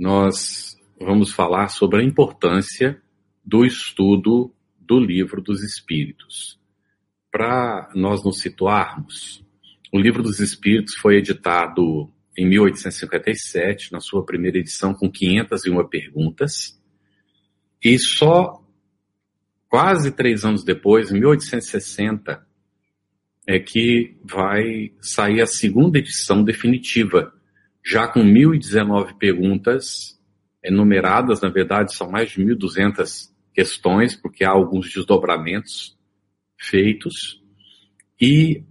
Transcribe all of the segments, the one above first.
nós vamos falar sobre a importância do estudo do livro dos Espíritos. Para nós nos situarmos, o livro dos Espíritos foi editado em 1857, na sua primeira edição, com 501 perguntas, e só quase três anos depois, em 1860, é que vai sair a segunda edição definitiva, já com 1.019 perguntas enumeradas, na verdade são mais de 1.200 questões, porque há alguns desdobramentos feitos. E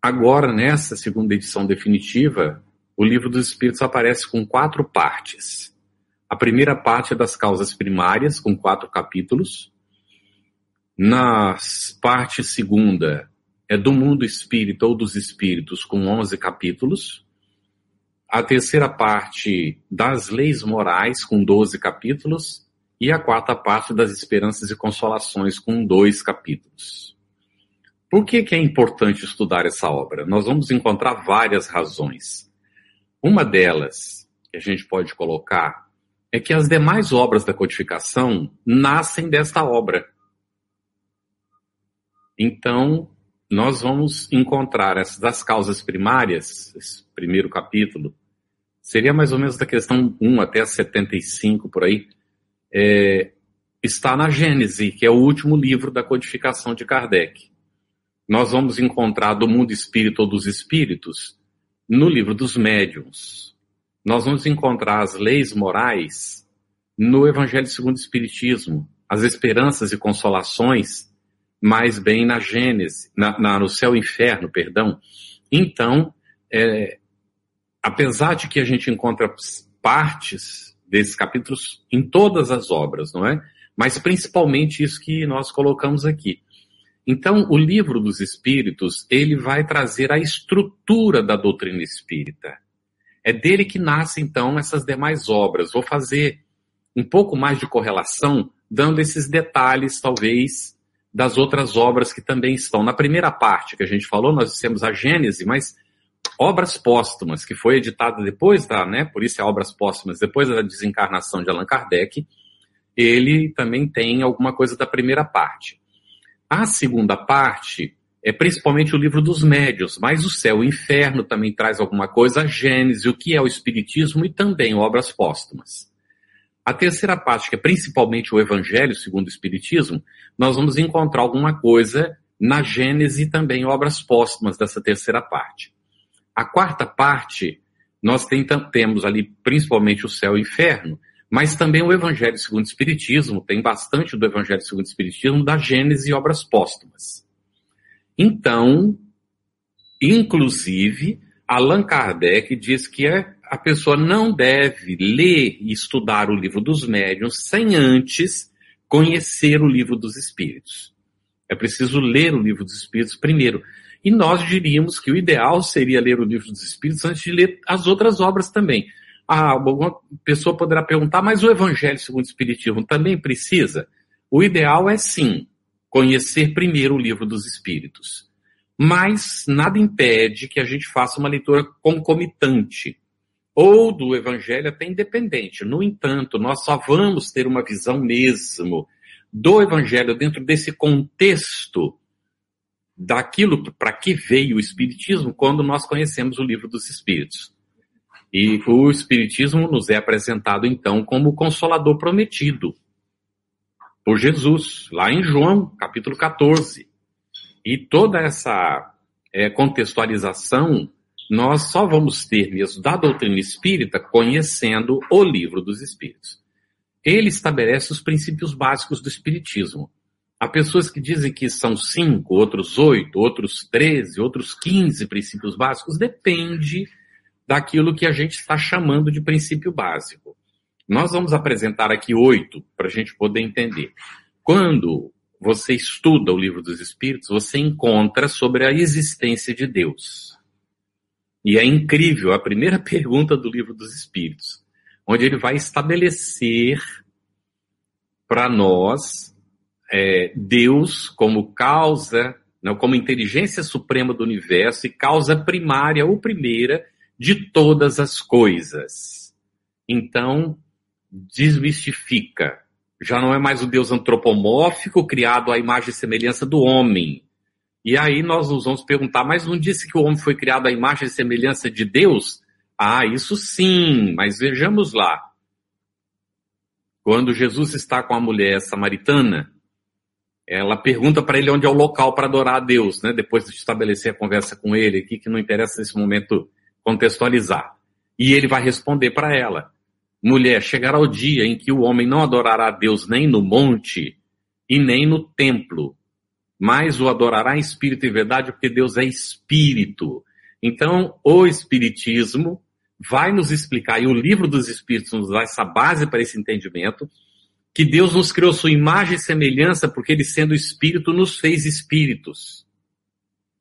agora, nessa segunda edição definitiva, o Livro dos Espíritos aparece com quatro partes. A primeira parte é das causas primárias, com quatro capítulos. Na parte segunda é do mundo espírita ou dos espíritos, com 11 capítulos. A terceira parte das leis morais, com 12 capítulos. E a quarta parte das esperanças e consolações, com dois capítulos. Por que, que é importante estudar essa obra? Nós vamos encontrar várias razões. Uma delas, que a gente pode colocar, é que as demais obras da codificação nascem desta obra. Então, nós vamos encontrar essas das causas primárias, esse primeiro capítulo, seria mais ou menos da questão 1 até 75 por aí, é, está na Gênese, que é o último livro da codificação de Kardec. Nós vamos encontrar do mundo espírito ou dos espíritos no livro dos médiuns. Nós vamos encontrar as leis morais no Evangelho segundo o Espiritismo, as esperanças e consolações mais bem na Gênese, na, na, no céu e inferno, perdão. Então, é, apesar de que a gente encontra partes desses capítulos em todas as obras, não é? Mas principalmente isso que nós colocamos aqui. Então, o livro dos Espíritos, ele vai trazer a estrutura da doutrina espírita. É dele que nascem, então, essas demais obras. Vou fazer um pouco mais de correlação, dando esses detalhes, talvez, das outras obras que também estão. Na primeira parte que a gente falou, nós temos a Gênese, mas obras póstumas, que foi editada depois da, né, por isso é obras póstumas, depois da desencarnação de Allan Kardec, ele também tem alguma coisa da primeira parte. A segunda parte é principalmente o livro dos médios, mas o céu e o inferno também traz alguma coisa, a Gênese, o que é o Espiritismo e também obras póstumas. A terceira parte, que é principalmente o Evangelho segundo o Espiritismo, nós vamos encontrar alguma coisa na Gênese e também obras póstumas dessa terceira parte. A quarta parte, nós tem, temos ali principalmente o céu e o inferno, mas também o Evangelho segundo o Espiritismo, tem bastante do Evangelho segundo o Espiritismo, da Gênese e obras póstumas. Então, inclusive, Allan Kardec diz que é a pessoa não deve ler e estudar o livro dos médiuns sem antes conhecer o livro dos espíritos. É preciso ler o livro dos espíritos primeiro. E nós diríamos que o ideal seria ler o livro dos espíritos antes de ler as outras obras também. Ah, alguma pessoa poderá perguntar, mas o Evangelho segundo o Espiritismo também precisa? O ideal é sim conhecer primeiro o livro dos espíritos. Mas nada impede que a gente faça uma leitura concomitante ou do evangelho até independente. No entanto, nós só vamos ter uma visão mesmo do evangelho dentro desse contexto daquilo para que veio o espiritismo quando nós conhecemos o livro dos espíritos. E o espiritismo nos é apresentado então como o consolador prometido por Jesus, lá em João, capítulo 14. E toda essa é, contextualização nós só vamos ter mesmo da doutrina espírita conhecendo o livro dos espíritos. Ele estabelece os princípios básicos do espiritismo. Há pessoas que dizem que são cinco, outros oito, outros treze, outros quinze princípios básicos. Depende daquilo que a gente está chamando de princípio básico. Nós vamos apresentar aqui oito para a gente poder entender. Quando você estuda o livro dos Espíritos, você encontra sobre a existência de Deus. E é incrível a primeira pergunta do livro dos Espíritos, onde ele vai estabelecer para nós é, Deus como causa, não, como inteligência suprema do universo e causa primária ou primeira de todas as coisas. então desmistifica. Já não é mais o Deus antropomórfico criado à imagem e semelhança do homem. E aí nós nos vamos perguntar, mas não disse que o homem foi criado à imagem e semelhança de Deus? Ah, isso sim, mas vejamos lá. Quando Jesus está com a mulher samaritana, ela pergunta para ele onde é o local para adorar a Deus, né? Depois de estabelecer a conversa com ele aqui, que não interessa nesse momento contextualizar. E ele vai responder para ela: Mulher, chegará o dia em que o homem não adorará a Deus nem no monte e nem no templo, mas o adorará em espírito e verdade, porque Deus é espírito. Então, o espiritismo vai nos explicar, e o livro dos espíritos nos dá essa base para esse entendimento, que Deus nos criou sua imagem e semelhança, porque ele, sendo espírito, nos fez espíritos.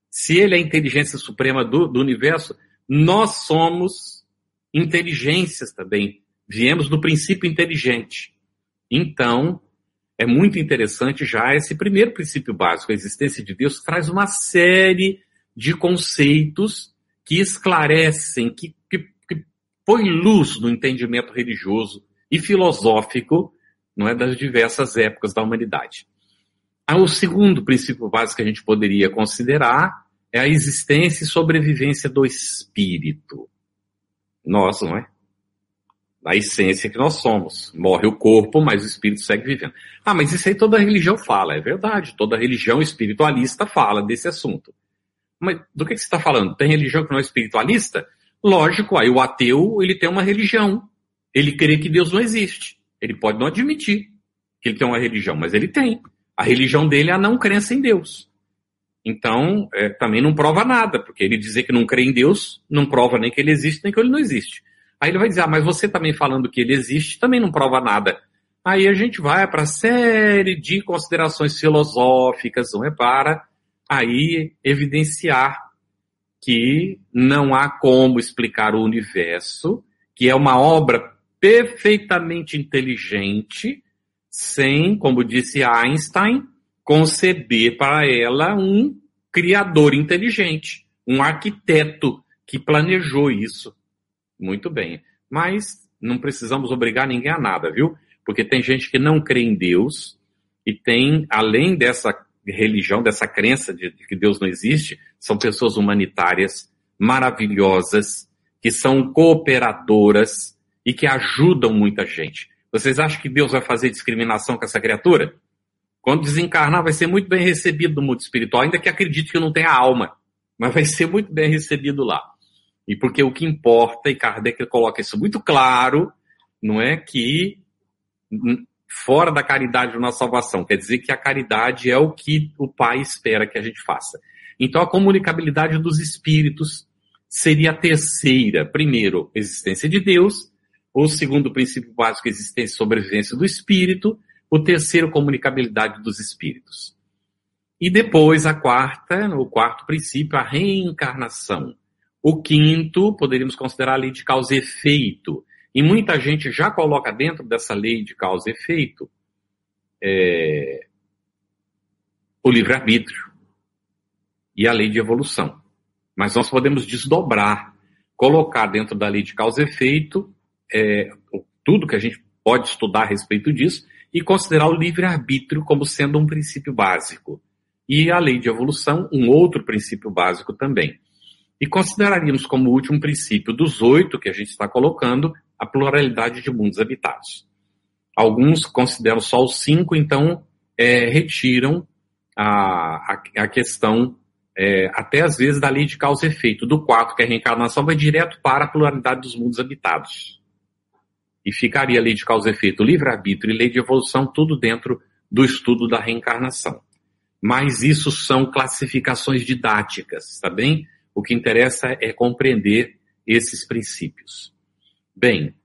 Se ele é a inteligência suprema do, do universo, nós somos inteligências também. Viemos do princípio inteligente. Então, é muito interessante já esse primeiro princípio básico, a existência de Deus, traz uma série de conceitos que esclarecem, que, que, que põe luz no entendimento religioso e filosófico não é, das diversas épocas da humanidade. Ah, o segundo princípio básico que a gente poderia considerar é a existência e sobrevivência do espírito. Nós, não é? Da essência que nós somos. Morre o corpo, mas o espírito segue vivendo. Ah, mas isso aí toda religião fala, é verdade. Toda religião espiritualista fala desse assunto. Mas do que, que você está falando? Tem religião que não é espiritualista? Lógico, aí o ateu, ele tem uma religião. Ele crê que Deus não existe. Ele pode não admitir que ele tem uma religião, mas ele tem. A religião dele é a não crença em Deus. Então, é, também não prova nada, porque ele dizer que não crê em Deus não prova nem que ele existe, nem que ele não existe. Aí ele vai dizer, ah, mas você também falando que ele existe também não prova nada. Aí a gente vai para a série de considerações filosóficas, não é para aí evidenciar que não há como explicar o universo, que é uma obra perfeitamente inteligente, sem, como disse Einstein, conceber para ela um criador inteligente, um arquiteto que planejou isso. Muito bem. Mas não precisamos obrigar ninguém a nada, viu? Porque tem gente que não crê em Deus e tem, além dessa religião, dessa crença de que Deus não existe, são pessoas humanitárias maravilhosas, que são cooperadoras, e que ajudam muita gente. Vocês acham que Deus vai fazer discriminação com essa criatura? Quando desencarnar, vai ser muito bem recebido no mundo espiritual, ainda que acredite que não tenha alma, mas vai ser muito bem recebido lá. E porque o que importa, e Kardec coloca isso muito claro, não é que fora da caridade uma salvação, quer dizer que a caridade é o que o Pai espera que a gente faça. Então a comunicabilidade dos espíritos seria a terceira. Primeiro, existência de Deus, o segundo princípio básico, existência e sobrevivência do espírito. O terceiro, comunicabilidade dos espíritos. E depois a quarta, o quarto princípio, a reencarnação. O quinto, poderíamos considerar a lei de causa e efeito. E muita gente já coloca dentro dessa lei de causa e efeito é, o livre-arbítrio e a lei de evolução. Mas nós podemos desdobrar, colocar dentro da lei de causa e efeito é, tudo que a gente pode estudar a respeito disso e considerar o livre-arbítrio como sendo um princípio básico. E a lei de evolução, um outro princípio básico também. E consideraríamos como último princípio dos oito que a gente está colocando a pluralidade de mundos habitados. Alguns consideram só os cinco, então é, retiram a, a, a questão, é, até às vezes, da lei de causa e efeito. Do quatro, que é a reencarnação, vai direto para a pluralidade dos mundos habitados e ficaria lei de causa e efeito, livre-arbítrio e lei de evolução, tudo dentro do estudo da reencarnação. Mas isso são classificações didáticas, tá bem? O que interessa é compreender esses princípios. Bem,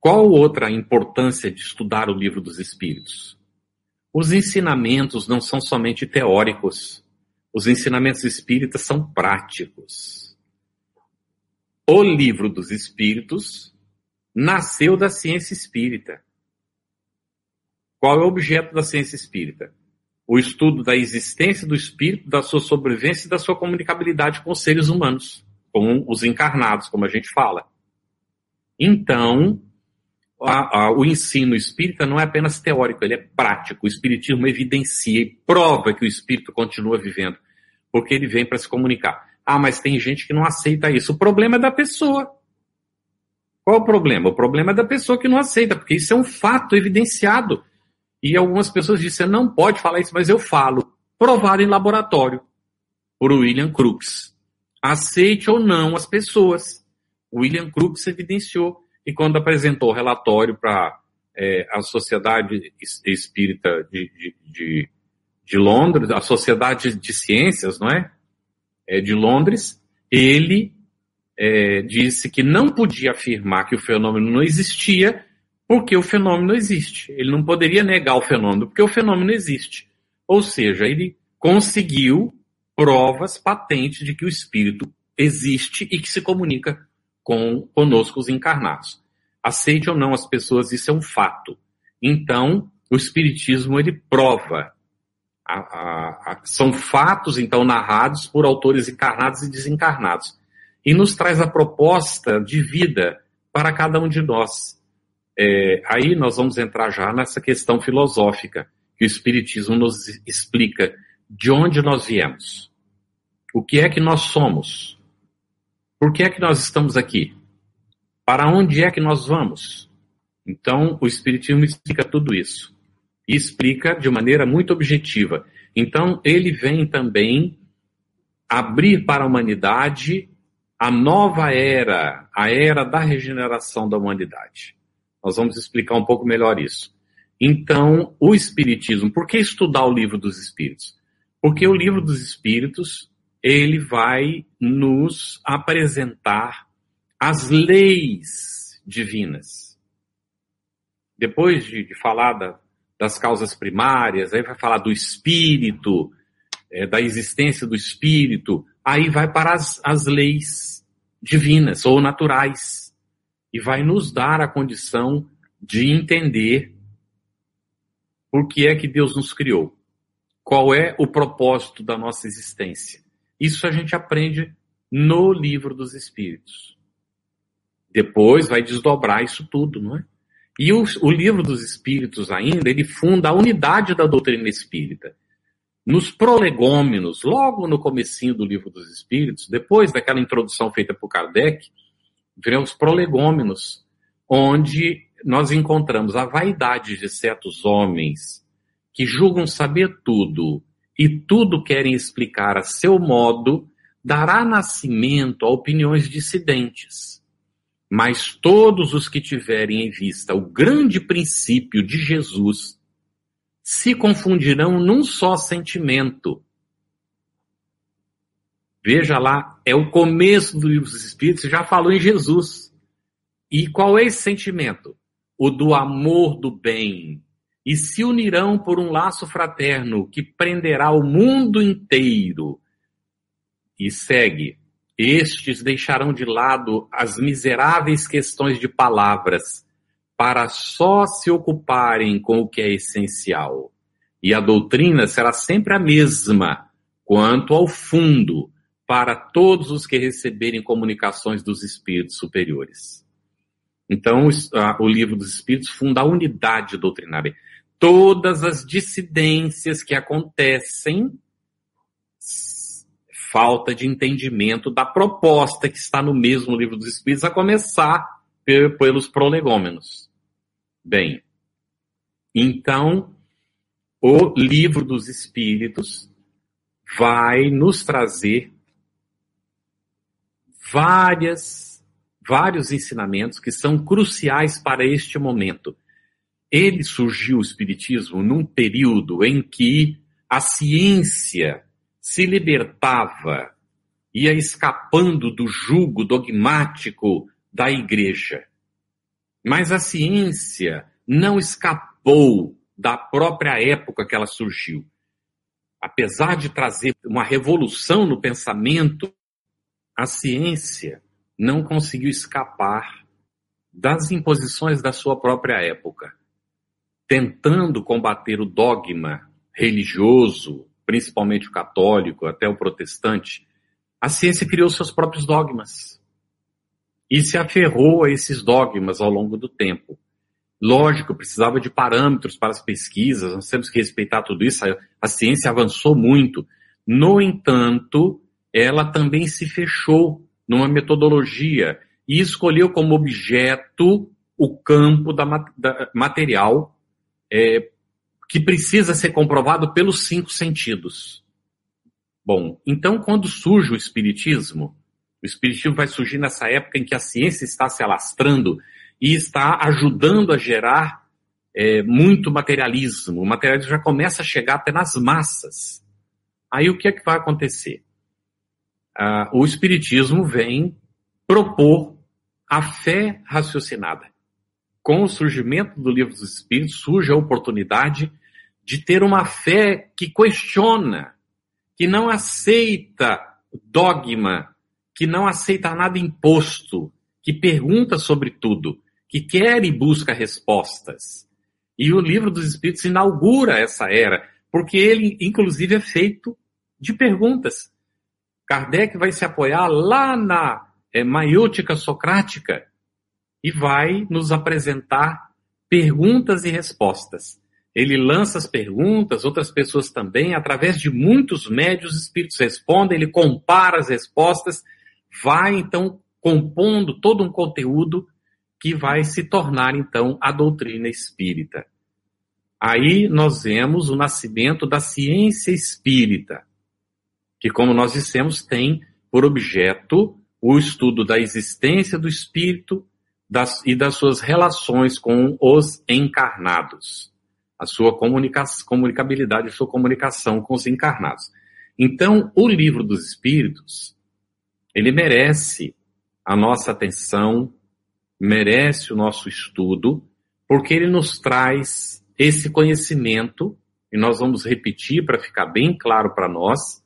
qual outra importância de estudar o livro dos Espíritos? Os ensinamentos não são somente teóricos. Os ensinamentos espíritas são práticos. O livro dos Espíritos nasceu da ciência espírita. Qual é o objeto da ciência espírita? O estudo da existência do espírito, da sua sobrevivência e da sua comunicabilidade com os seres humanos, com os encarnados, como a gente fala. Então, a, a, o ensino espírita não é apenas teórico, ele é prático. O espiritismo evidencia e prova que o espírito continua vivendo, porque ele vem para se comunicar. Ah, mas tem gente que não aceita isso. O problema é da pessoa. Qual o problema? O problema é da pessoa que não aceita, porque isso é um fato evidenciado. E algumas pessoas dizem, você não pode falar isso, mas eu falo. Provado em laboratório por William Crookes. Aceite ou não as pessoas. William Crookes evidenciou. E quando apresentou o relatório para é, a Sociedade Espírita de, de, de, de, Londres, a Sociedade de Ciências, não é? é de Londres, ele é, disse que não podia afirmar que o fenômeno não existia, porque o fenômeno existe. Ele não poderia negar o fenômeno, porque o fenômeno existe. Ou seja, ele conseguiu provas patentes de que o espírito existe e que se comunica com conosco os encarnados. Aceite ou não as pessoas, isso é um fato. Então, o espiritismo ele prova. A, a, a, são fatos então narrados por autores encarnados e desencarnados e nos traz a proposta de vida para cada um de nós. É, aí nós vamos entrar já nessa questão filosófica que o Espiritismo nos explica de onde nós viemos, o que é que nós somos, por que é que nós estamos aqui? Para onde é que nós vamos? Então, o Espiritismo explica tudo isso. E explica de maneira muito objetiva. Então, ele vem também abrir para a humanidade a nova era, a era da regeneração da humanidade. Nós vamos explicar um pouco melhor isso. Então, o Espiritismo, por que estudar o livro dos Espíritos? Porque o livro dos Espíritos ele vai nos apresentar as leis divinas. Depois de, de falar da, das causas primárias, aí vai falar do espírito, é, da existência do espírito, aí vai para as, as leis divinas ou naturais e vai nos dar a condição de entender por que é que Deus nos criou, qual é o propósito da nossa existência. Isso a gente aprende no livro dos Espíritos. Depois vai desdobrar isso tudo, não é? E o, o livro dos Espíritos ainda, ele funda a unidade da doutrina espírita. Nos prolegômenos, logo no comecinho do livro dos Espíritos, depois daquela introdução feita por Kardec, vem os prolegômenos, onde nós encontramos a vaidade de certos homens que julgam saber tudo e tudo querem explicar a seu modo, dará nascimento a opiniões dissidentes. Mas todos os que tiverem em vista o grande princípio de Jesus se confundirão num só sentimento. Veja lá, é o começo do livro dos Espíritos, já falou em Jesus. E qual é esse sentimento? O do amor do bem, e se unirão por um laço fraterno que prenderá o mundo inteiro. E segue: estes deixarão de lado as miseráveis questões de palavras para só se ocuparem com o que é essencial. E a doutrina será sempre a mesma quanto ao fundo para todos os que receberem comunicações dos espíritos superiores. Então, o livro dos espíritos funda a unidade doutrinária todas as dissidências que acontecem, falta de entendimento da proposta que está no mesmo livro dos Espíritos, a começar pelos prolegômenos. Bem, então, o livro dos Espíritos vai nos trazer várias, vários ensinamentos que são cruciais para este momento ele surgiu, o Espiritismo, num período em que a ciência se libertava, ia escapando do jugo dogmático da igreja. Mas a ciência não escapou da própria época que ela surgiu. Apesar de trazer uma revolução no pensamento, a ciência não conseguiu escapar das imposições da sua própria época tentando combater o dogma religioso, principalmente o católico, até o protestante, a ciência criou seus próprios dogmas. E se aferrou a esses dogmas ao longo do tempo. Lógico, precisava de parâmetros para as pesquisas, nós temos que respeitar tudo isso, a, ciência avançou muito. No entanto, ela também se fechou numa metodologia e escolheu como objeto o campo da, da material é, que precisa ser comprovado pelos cinco sentidos. Bom, então quando surge o Espiritismo, o Espiritismo vai surgir nessa época em que a ciência está se alastrando e está ajudando a gerar é, muito materialismo. O materialismo já começa a chegar até nas massas. Aí o que é que vai acontecer? Ah, o Espiritismo vem propor a fé raciocinada. Com o surgimento do Livro dos Espíritos, surge a oportunidade de ter uma fé que questiona, que não aceita dogma, que não aceita nada imposto, que pergunta sobre tudo, que quer e busca respostas. E o livro dos Espíritos inaugura essa era, porque ele, inclusive, é feito de perguntas. Kardec vai se apoiar lá na é, maiútica socrática e vai nos apresentar perguntas e respostas. Ele lança as perguntas, outras pessoas também, através de muitos médios, os espíritos respondem, ele compara as respostas, vai então compondo todo um conteúdo que vai se tornar então a doutrina espírita. Aí nós vemos o nascimento da ciência espírita, que, como nós dissemos, tem por objeto o estudo da existência do espírito das, e das suas relações com os encarnados, a sua comunica comunicabilidade, a sua comunicação com os encarnados. Então, o livro dos espíritos, ele merece a nossa atenção, merece o nosso estudo, porque ele nos traz esse conhecimento, e nós vamos repetir para ficar bem claro para nós,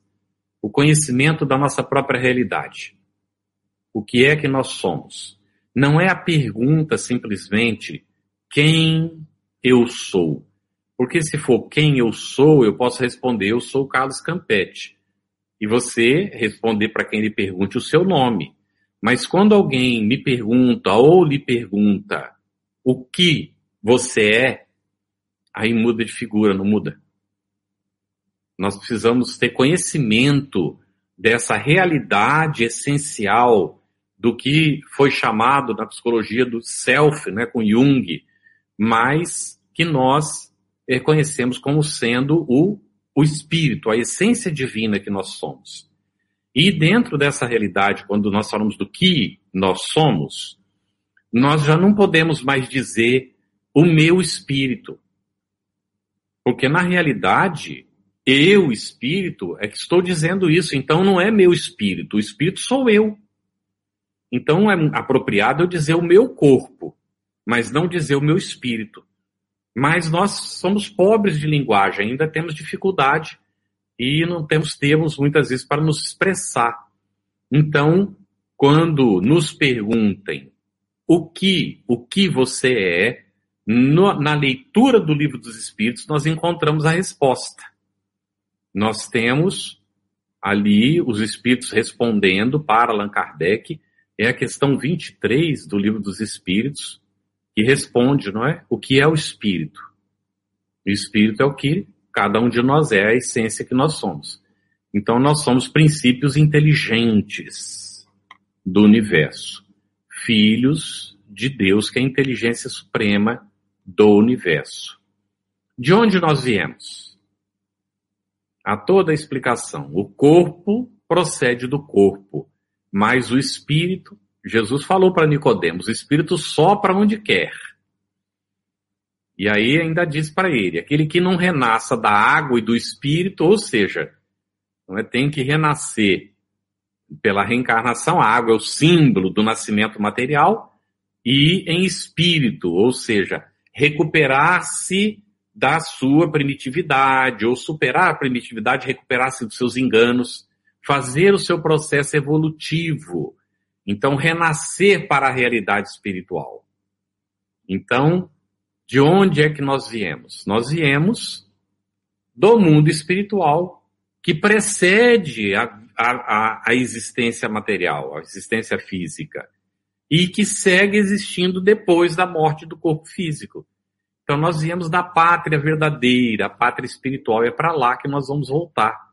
o conhecimento da nossa própria realidade. O que é que nós somos? Não é a pergunta simplesmente quem eu sou. Porque se for quem eu sou, eu posso responder eu sou Carlos Campetti. E você responder para quem lhe pergunte o seu nome. Mas quando alguém me pergunta ou lhe pergunta o que você é, aí muda de figura, não muda? Nós precisamos ter conhecimento dessa realidade essencial do que foi chamado na psicologia do self, né, com Jung, mas que nós reconhecemos como sendo o, o espírito, a essência divina que nós somos. E dentro dessa realidade, quando nós falamos do que nós somos, nós já não podemos mais dizer o meu espírito. Porque na realidade, eu, espírito, é que estou dizendo isso. Então não é meu espírito, o espírito sou eu. Então é apropriado eu dizer o meu corpo, mas não dizer o meu espírito. Mas nós somos pobres de linguagem, ainda temos dificuldade e não temos termos muitas vezes para nos expressar. Então, quando nos perguntem o que, o que você é, no, na leitura do livro dos Espíritos, nós encontramos a resposta. Nós temos ali os Espíritos respondendo para Allan Kardec, é a questão 23 do livro dos Espíritos, que responde, não é? O que é o Espírito? O Espírito é o que Cada um de nós é a essência que nós somos. Então nós somos princípios inteligentes do universo, filhos de Deus, que é a inteligência suprema do universo. De onde nós viemos? Há toda a explicação. O corpo procede do corpo, mas o espírito, Jesus falou para Nicodemos, o espírito sopra onde quer. E aí ainda diz para ele: aquele que não renasça da água e do espírito, ou seja, não é, tem que renascer pela reencarnação. A água é o símbolo do nascimento material e em espírito, ou seja, recuperar-se da sua primitividade, ou superar a primitividade, recuperar-se dos seus enganos, fazer o seu processo evolutivo. Então, renascer para a realidade espiritual. Então, de onde é que nós viemos? Nós viemos do mundo espiritual que precede a, a, a existência material, a existência física. e que segue existindo depois da morte do corpo físico. Então nós viemos da pátria verdadeira, a pátria espiritual, é para lá que nós vamos voltar.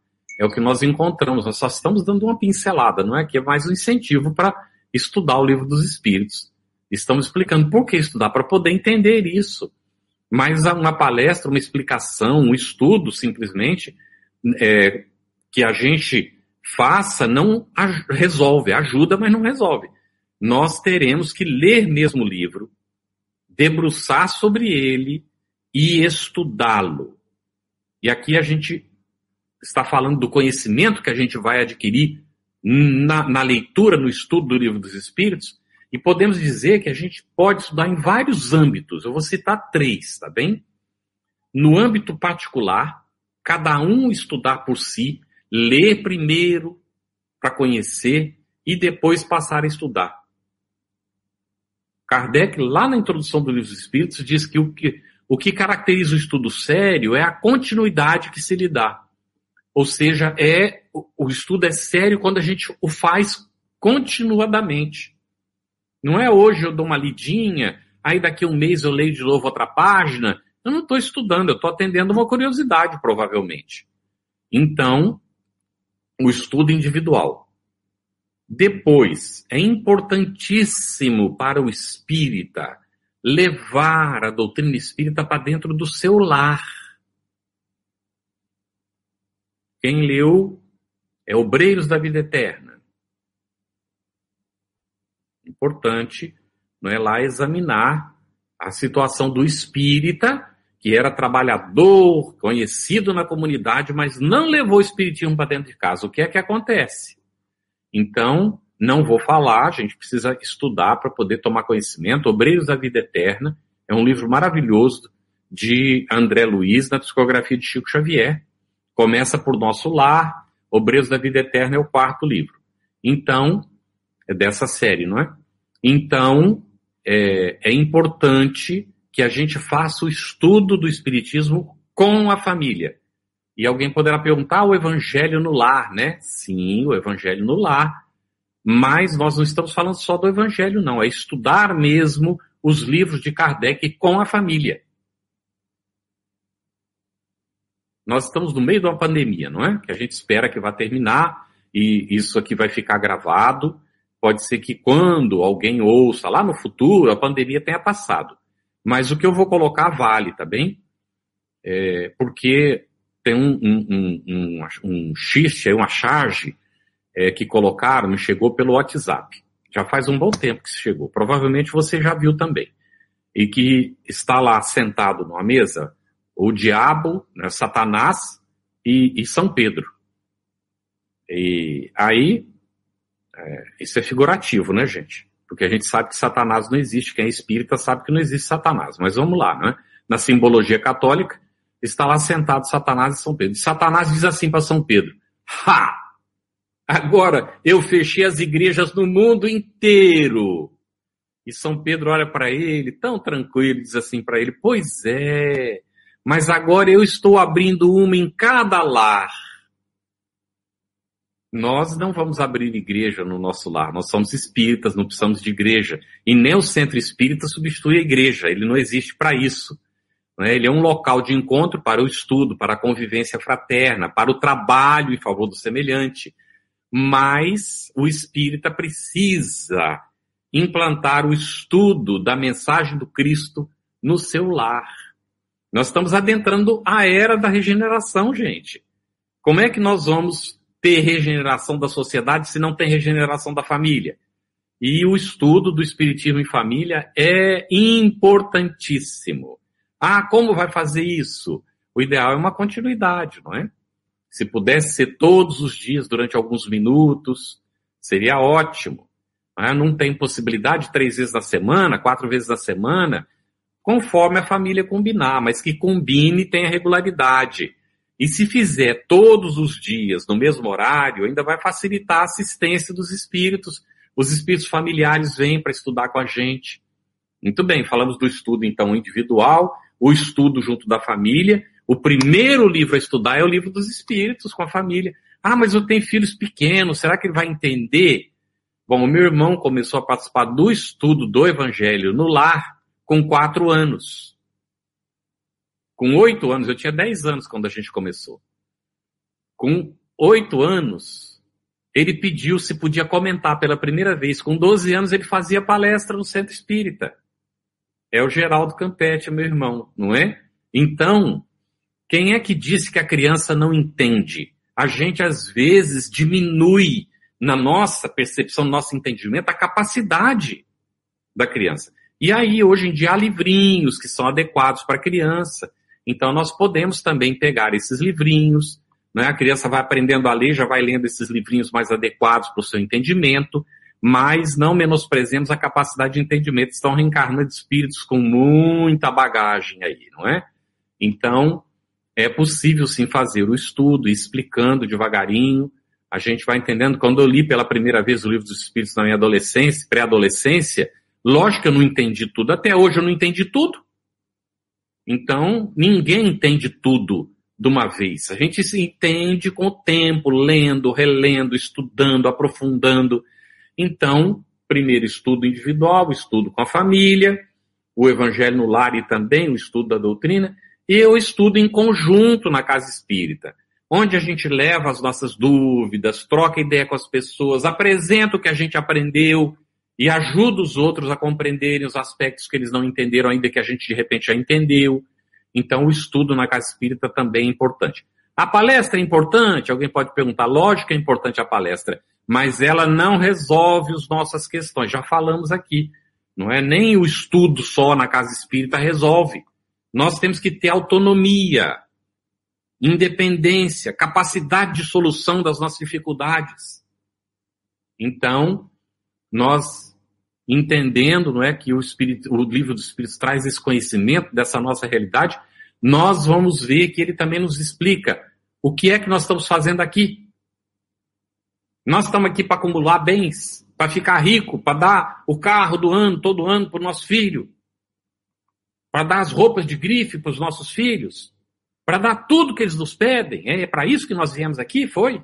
É o que nós encontramos. Nós só estamos dando uma pincelada, não é? Que é mais um incentivo para estudar o livro dos Espíritos. Estamos explicando por que estudar, para poder entender isso. Mas uma palestra, uma explicação, um estudo, simplesmente, é, que a gente faça, não resolve. Ajuda, mas não resolve. Nós teremos que ler mesmo o livro, debruçar sobre ele e estudá-lo. E aqui a gente está falando do conhecimento que a gente vai adquirir na, na, leitura, no estudo do livro dos Espíritos, e podemos dizer que a gente pode estudar em vários âmbitos. Eu vou citar três, tá bem? No âmbito particular, cada um estudar por si, ler primeiro para conhecer e depois passar a estudar. Kardec, lá na introdução do livro dos Espíritos, diz que o que, o que caracteriza o estudo sério é a continuidade que se lhe dá. Ou seja, é o estudo é sério quando a gente o faz continuadamente. Não é hoje eu dou uma lidinha, aí daqui a um mês eu leio de novo outra página. Eu não estou estudando, eu estou atendendo uma curiosidade, provavelmente. Então, o estudo individual. Depois, é importantíssimo para o espírita levar a doutrina espírita para dentro do seu lar quem leu é Obreiros da Vida Eterna. Importante, não é lá examinar a situação do espírita, que era trabalhador, conhecido na comunidade, mas não levou o espiritismo para dentro de casa. O que é que acontece? Então, não vou falar, a gente precisa estudar para poder tomar conhecimento. Obreiros da Vida Eterna é um livro maravilhoso de André Luiz, na psicografia de Chico Xavier. Começa por Nosso Lar, Obreiros da Vida Eterna é o quarto livro. Então, é dessa série, não é? Então, é, é importante que a gente faça o estudo do Espiritismo com a família. E alguém poderá perguntar o Evangelho no lar, né? Sim, o Evangelho no lar. Mas nós não estamos falando só do Evangelho, não. É estudar mesmo os livros de Kardec com a família. Nós estamos no meio de uma pandemia, não é? Que a gente espera que vá terminar e isso aqui vai ficar gravado. Pode ser que quando alguém ouça lá no futuro, a pandemia tenha passado. Mas o que eu vou colocar vale, tá bem? É, porque tem um, um, um, um, xiste, uma charge é, que colocaram, me chegou pelo WhatsApp. Já faz um bom tempo que chegou. Provavelmente você já viu também. E que está lá sentado numa mesa o diabo, né, Satanás e, e, São Pedro. E aí, é, isso é figurativo, né, gente? Porque a gente sabe que Satanás não existe. Quem é espírita sabe que não existe Satanás. Mas vamos lá, né? Na simbologia católica, está lá sentado Satanás e São Pedro. E Satanás diz assim para São Pedro: Ha! Agora eu fechei as igrejas no mundo inteiro. E São Pedro olha para ele, tão tranquilo, diz assim para ele: Pois é, mas agora eu estou abrindo uma em cada lar. Nós não vamos abrir igreja no nosso lar, nós somos espíritas, não precisamos de igreja. E nem o centro espírita substitui a igreja, ele não existe para isso. Né? Ele é um local de encontro para o estudo, para a convivência fraterna, para o trabalho em favor do semelhante. Mas o espírita precisa implantar o estudo da mensagem do Cristo no seu lar. Nós estamos adentrando a era da regeneração, gente. Como é que nós vamos ter regeneração da sociedade se não tem regeneração da família? E o estudo do Espiritismo em família é importantíssimo. Ah, como vai fazer isso? O ideal é uma continuidade, não é? Se pudesse ser todos os dias, durante alguns minutos, seria ótimo. Não, é? tem possibilidade três vezes na semana, quatro vezes na semana conforme a família combinar, mas que combine e tenha regularidade. E se fizer todos os dias, no mesmo horário, ainda vai facilitar a assistência dos espíritos. Os espíritos familiares vêm para estudar com a gente. Muito bem, falamos do estudo então individual, o estudo junto da família. O primeiro livro a estudar é o livro dos espíritos com a família. Ah, mas eu tenho filhos pequenos, será que ele vai entender? Bom, o meu irmão começou a participar do estudo do Evangelho no lar com quatro anos. Com oito anos, eu tinha dez anos quando a gente começou. Com oito anos, ele pediu se podia comentar pela primeira vez. Com 12 anos, ele fazia palestra no centro espírita. É o Geraldo Campete, meu irmão, não é? Então, quem é que disse que a criança não entende? A gente, às vezes, diminui na nossa percepção, no nosso entendimento, a capacidade da criança. E aí, hoje em dia, há livrinhos que são adequados para a criança. Então, nós podemos também pegar esses livrinhos, né? a criança vai aprendendo a ler, já vai lendo esses livrinhos mais adequados para o seu entendimento, mas não menosprezemos a capacidade de entendimento. Estão reencarnando espíritos com muita bagagem aí, não é? Então, é possível sim fazer o estudo, explicando devagarinho. A gente vai entendendo. Quando eu li pela primeira vez o livro dos Espíritos na minha adolescência, pré-adolescência, lógico que eu não entendi tudo. Até hoje eu não entendi tudo. Então, ninguém entende tudo de uma vez. A gente se entende com o tempo, lendo, relendo, estudando, aprofundando. Então, primeiro estudo individual, estudo com a família, o evangelho no lar e também o estudo da doutrina, e o estudo em conjunto na casa espírita, onde a gente leva as nossas dúvidas, troca ideia com as pessoas, apresenta o que a gente aprendeu e ajuda os outros a compreenderem os aspectos que eles não entenderam ainda que a gente de repente já entendeu. Então, o estudo na casa espírita também é importante. A palestra é importante? Alguém pode perguntar. Lógico que é importante a palestra, mas ela não resolve as nossas questões. Já falamos aqui. Não é nem o estudo só na casa espírita resolve. Nós temos que ter autonomia, independência, capacidade de solução das nossas dificuldades. Então, nós entendendo, não é, que o espírito, o livro dos espíritos traz esse conhecimento dessa nossa realidade, nós vamos ver que ele também nos explica o que é que nós estamos fazendo aqui. Nós estamos aqui para acumular bens, para ficar rico, para dar o carro do ano, todo ano para o nosso filho, para dar as roupas de grife para os nossos filhos, para dar tudo que eles nos pedem. É para isso que nós viemos aqui, foi?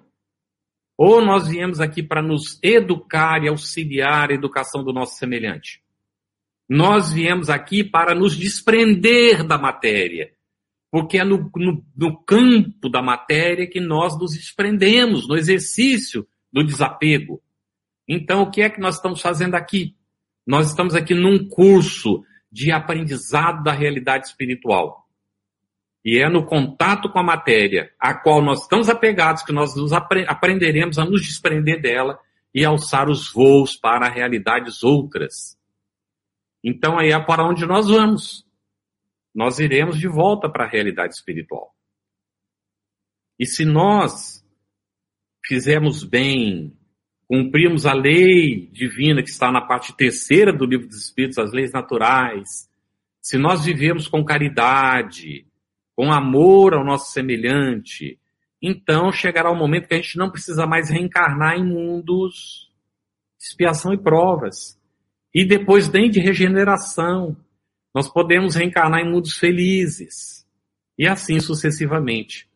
Ou nós viemos aqui para nos educar e auxiliar a educação do nosso semelhante? Nós viemos aqui para nos desprender da matéria, porque é no, no, no campo da matéria que nós nos desprendemos, no exercício do desapego. Então, o que é que nós estamos fazendo aqui? Nós estamos aqui num curso de aprendizado da realidade espiritual. E é no contato com a matéria, a qual nós estamos apegados, que nós nos apre aprenderemos a nos desprender dela e alçar os voos para realidades outras. Então aí é para onde nós vamos nós iremos de volta para a realidade espiritual. E se nós fizermos bem, cumprirmos a lei divina que está na parte terceira do livro dos Espíritos, as leis naturais, se nós vivemos com caridade, com amor ao nosso semelhante, então chegará o momento que a gente não precisa mais reencarnar em mundos de expiação e provas. E depois nem de regeneração. Nós podemos reencarnar em mundos felizes. E assim sucessivamente.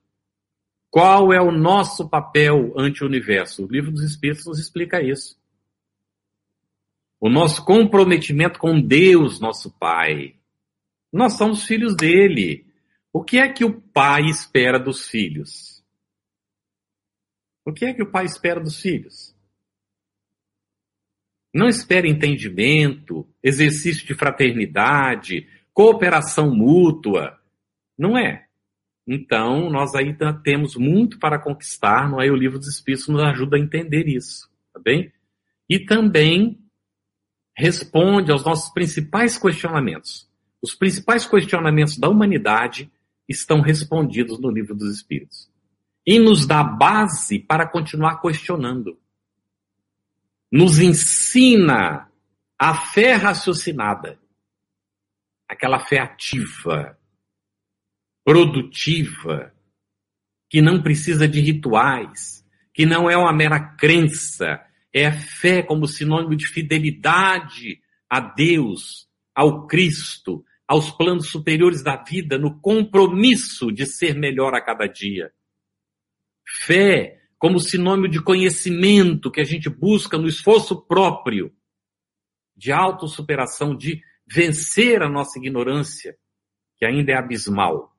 Qual é o nosso papel ante o universo? O livro dos Espíritos nos explica isso. O nosso comprometimento com Deus, nosso Pai. Nós somos filhos dele. O que é que o pai espera dos filhos? O que é que o pai espera dos filhos? Não espere entendimento, exercício de fraternidade, cooperação mútua. Não é. Então, nós ainda temos muito para conquistar, não é? O livro dos Espíritos nos ajuda a entender isso, tá bem? E também responde aos nossos principais questionamentos. Os principais questionamentos da humanidade estão respondidos no livro dos Espíritos. E nos dá base para continuar questionando nos ensina a fé raciocinada, aquela fé ativa, produtiva, que não precisa de rituais, que não é uma mera crença, é fé como sinônimo de fidelidade a Deus, ao Cristo, aos planos superiores da vida, no compromisso de ser melhor a cada dia. Fé como sinônimo de conhecimento que a gente busca no esforço próprio de autossuperação, de vencer a nossa ignorância, que ainda é abismal.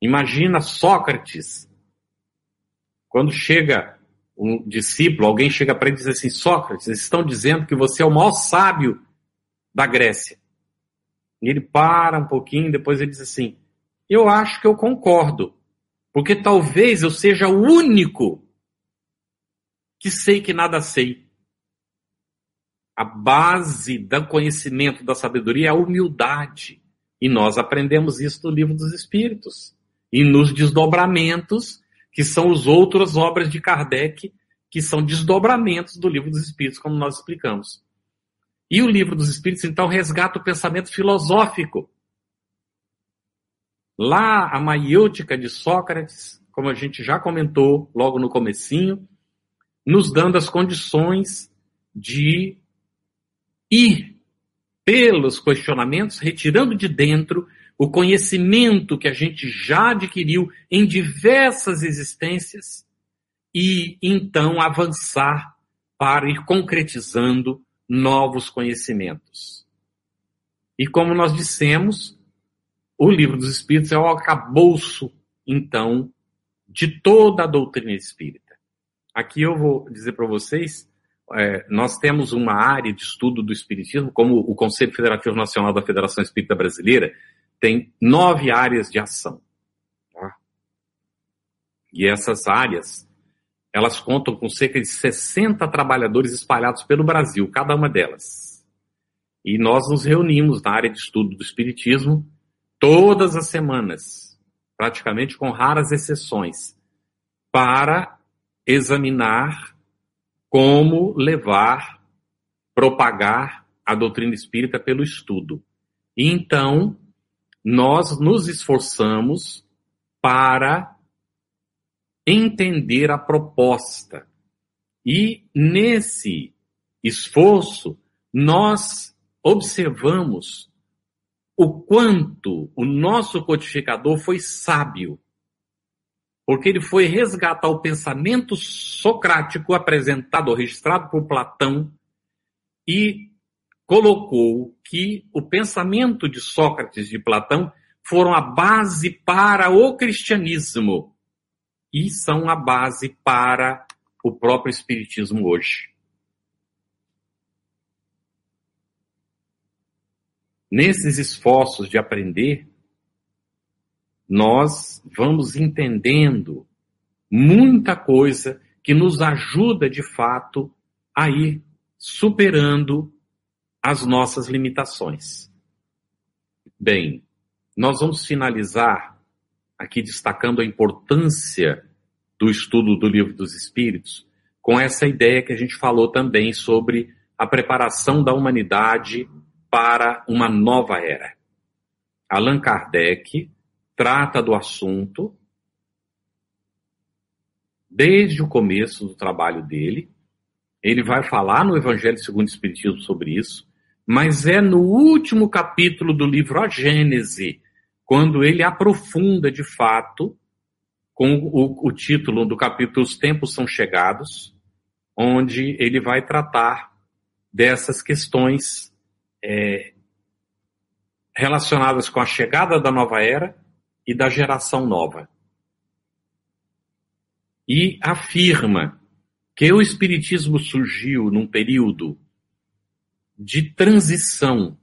Imagina Sócrates, quando chega um discípulo, alguém chega para ele e diz assim: Sócrates, estão dizendo que você é o maior sábio da Grécia. E ele para um pouquinho, depois ele diz assim: Eu acho que eu concordo, porque talvez eu seja o único que sei que nada sei. A base do conhecimento, da sabedoria é a humildade. E nós aprendemos isso no livro dos Espíritos. E nos desdobramentos, que são as outras obras de Kardec, que são desdobramentos do livro dos Espíritos, como nós explicamos. E o livro dos Espíritos, então, resgata o pensamento filosófico. Lá, a maiêutica de Sócrates, como a gente já comentou logo no comecinho, nos dando as condições de ir pelos questionamentos, retirando de dentro o conhecimento que a gente já adquiriu em diversas existências e então avançar para ir concretizando novos conhecimentos. E como nós dissemos, o livro dos Espíritos é o acabouço, então, de toda a doutrina espírita. Aqui eu vou dizer para vocês é, nós temos uma área de estudo do Espiritismo, como o Conselho Federativo Nacional da Federação Espírita Brasileira, tem nove áreas de ação. Tá? E essas áreas, elas contam com cerca de 60 trabalhadores espalhados pelo Brasil, cada uma delas. E nós nos reunimos na área de estudo do Espiritismo todas as semanas, praticamente com raras exceções, para examinar como levar, propagar a doutrina espírita pelo estudo. E então, nós nos esforçamos para entender a proposta. E nesse esforço, nós observamos o quanto o nosso codificador foi sábio porque ele foi resgatar o pensamento socrático apresentado, registrado por Platão, e colocou que o pensamento de Sócrates e de Platão foram a base para o cristianismo e são a base para o próprio espiritismo hoje. Nesses esforços de aprender, nós vamos entendendo muita coisa que nos ajuda de fato a ir superando as nossas limitações. Bem, nós vamos finalizar aqui destacando a importância do estudo do Livro dos Espíritos com essa ideia que a gente falou também sobre a preparação da humanidade para uma nova era. Allan Kardec trata do assunto desde o começo do trabalho dele. Ele vai falar no Evangelho segundo o Espiritismo sobre isso, mas é no último capítulo do livro A Gênese, quando ele aprofunda de fato, com o, o título do capítulo Os Tempos São Chegados, onde ele vai tratar dessas questões é, relacionadas com a chegada da nova era e da geração nova. E afirma que o Espiritismo surgiu num período de transição,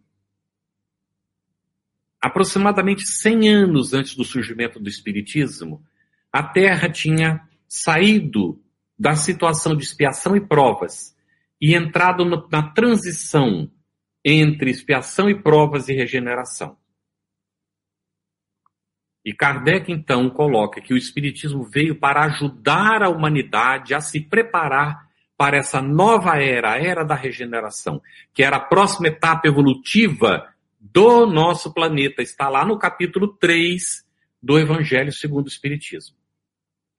aproximadamente 100 anos antes do surgimento do Espiritismo, a Terra tinha saído da situação de expiação e provas e entrado na transição entre expiação e provas e regeneração. E Kardec então coloca que o Espiritismo veio para ajudar a humanidade a se preparar para essa nova era, a era da regeneração, que era a próxima etapa evolutiva do nosso planeta. Está lá no capítulo 3 do Evangelho segundo o Espiritismo.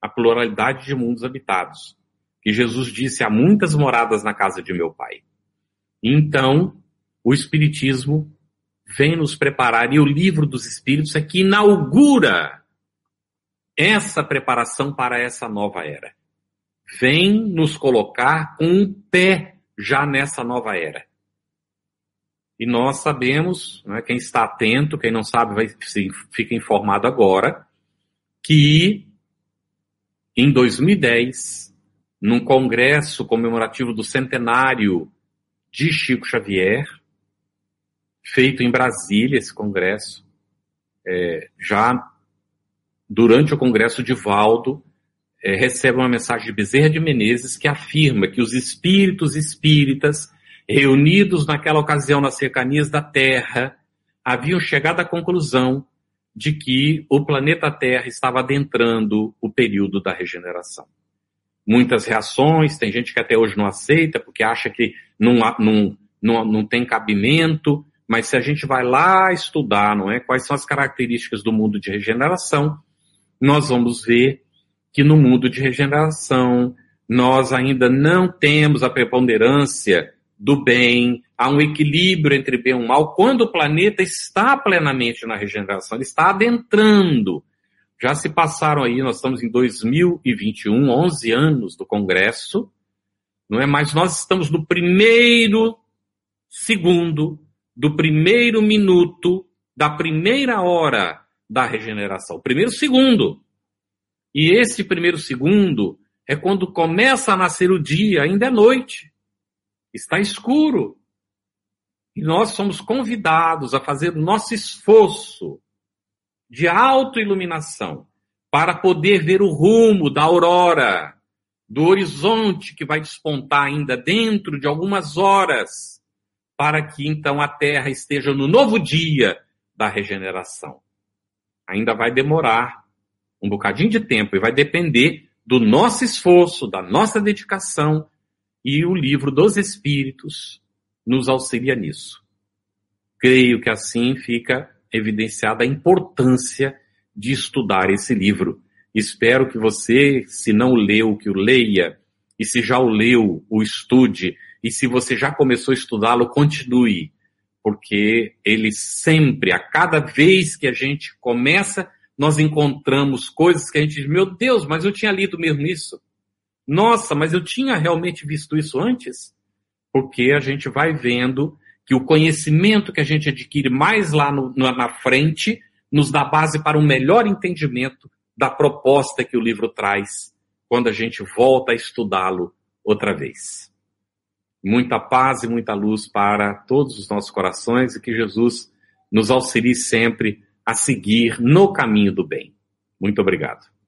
A pluralidade de mundos habitados. Que Jesus disse: há muitas moradas na casa de meu Pai. Então, o Espiritismo vem nos preparar, e o livro dos Espíritos é que inaugura essa preparação para essa nova era. Vem nos colocar com um pé já nessa nova era. E nós sabemos, né, quem está atento, quem não sabe, vai, fica informado agora, que em 2010, num congresso comemorativo do centenário de Chico Xavier, feito em Brasília, esse congresso, é, já durante o congresso de Valdo, é, recebe uma mensagem de Bezerra de Menezes que afirma que os espíritos espíritas reunidos naquela ocasião nas cercanias da Terra, haviam chegado à conclusão de que o planeta Terra estava adentrando o período da regeneração. Muitas reações, tem gente que até hoje não aceita, porque acha que não, não, não, não tem cabimento, mas se a gente vai lá estudar, não é, quais são as características do mundo de regeneração, nós vamos ver que no mundo de regeneração nós ainda não temos a preponderância do bem, há um equilíbrio entre bem e mal, quando o planeta está plenamente na regeneração, ele está adentrando. Já se passaram aí, nós estamos em 2021, 11 anos do Congresso, não é? Mas nós estamos no primeiro segundo, do primeiro minuto, da primeira hora da regeneração. Primeiro segundo. E esse primeiro segundo é quando começa a nascer o dia, ainda é noite está escuro. E nós somos convidados a fazer o nosso esforço de autoiluminação para poder ver o rumo da aurora, do horizonte que vai despontar ainda dentro de algumas horas, para que então a Terra esteja no novo dia da regeneração. Ainda vai demorar um bocadinho de tempo e vai depender do nosso esforço, da nossa dedicação e o livro dos Espíritos nos auxilia nisso. Creio que assim fica evidenciada a importância de estudar esse livro. Espero que você, se não leu, que o leia, e se já o leu, o estude, e se você já começou a estudá-lo, continue, porque ele sempre, a cada vez que a gente começa, nós encontramos coisas que a gente diz, meu Deus, mas eu tinha lido mesmo isso. Nossa, mas eu tinha realmente visto isso antes? Porque a gente vai vendo que o conhecimento que a gente adquire mais lá no, na frente nos dá base para um melhor entendimento da proposta que o livro traz quando a gente volta a estudá-lo outra vez. Muita paz e muita luz para todos os nossos corações e que Jesus nos auxilie sempre a seguir no caminho do bem. Muito obrigado.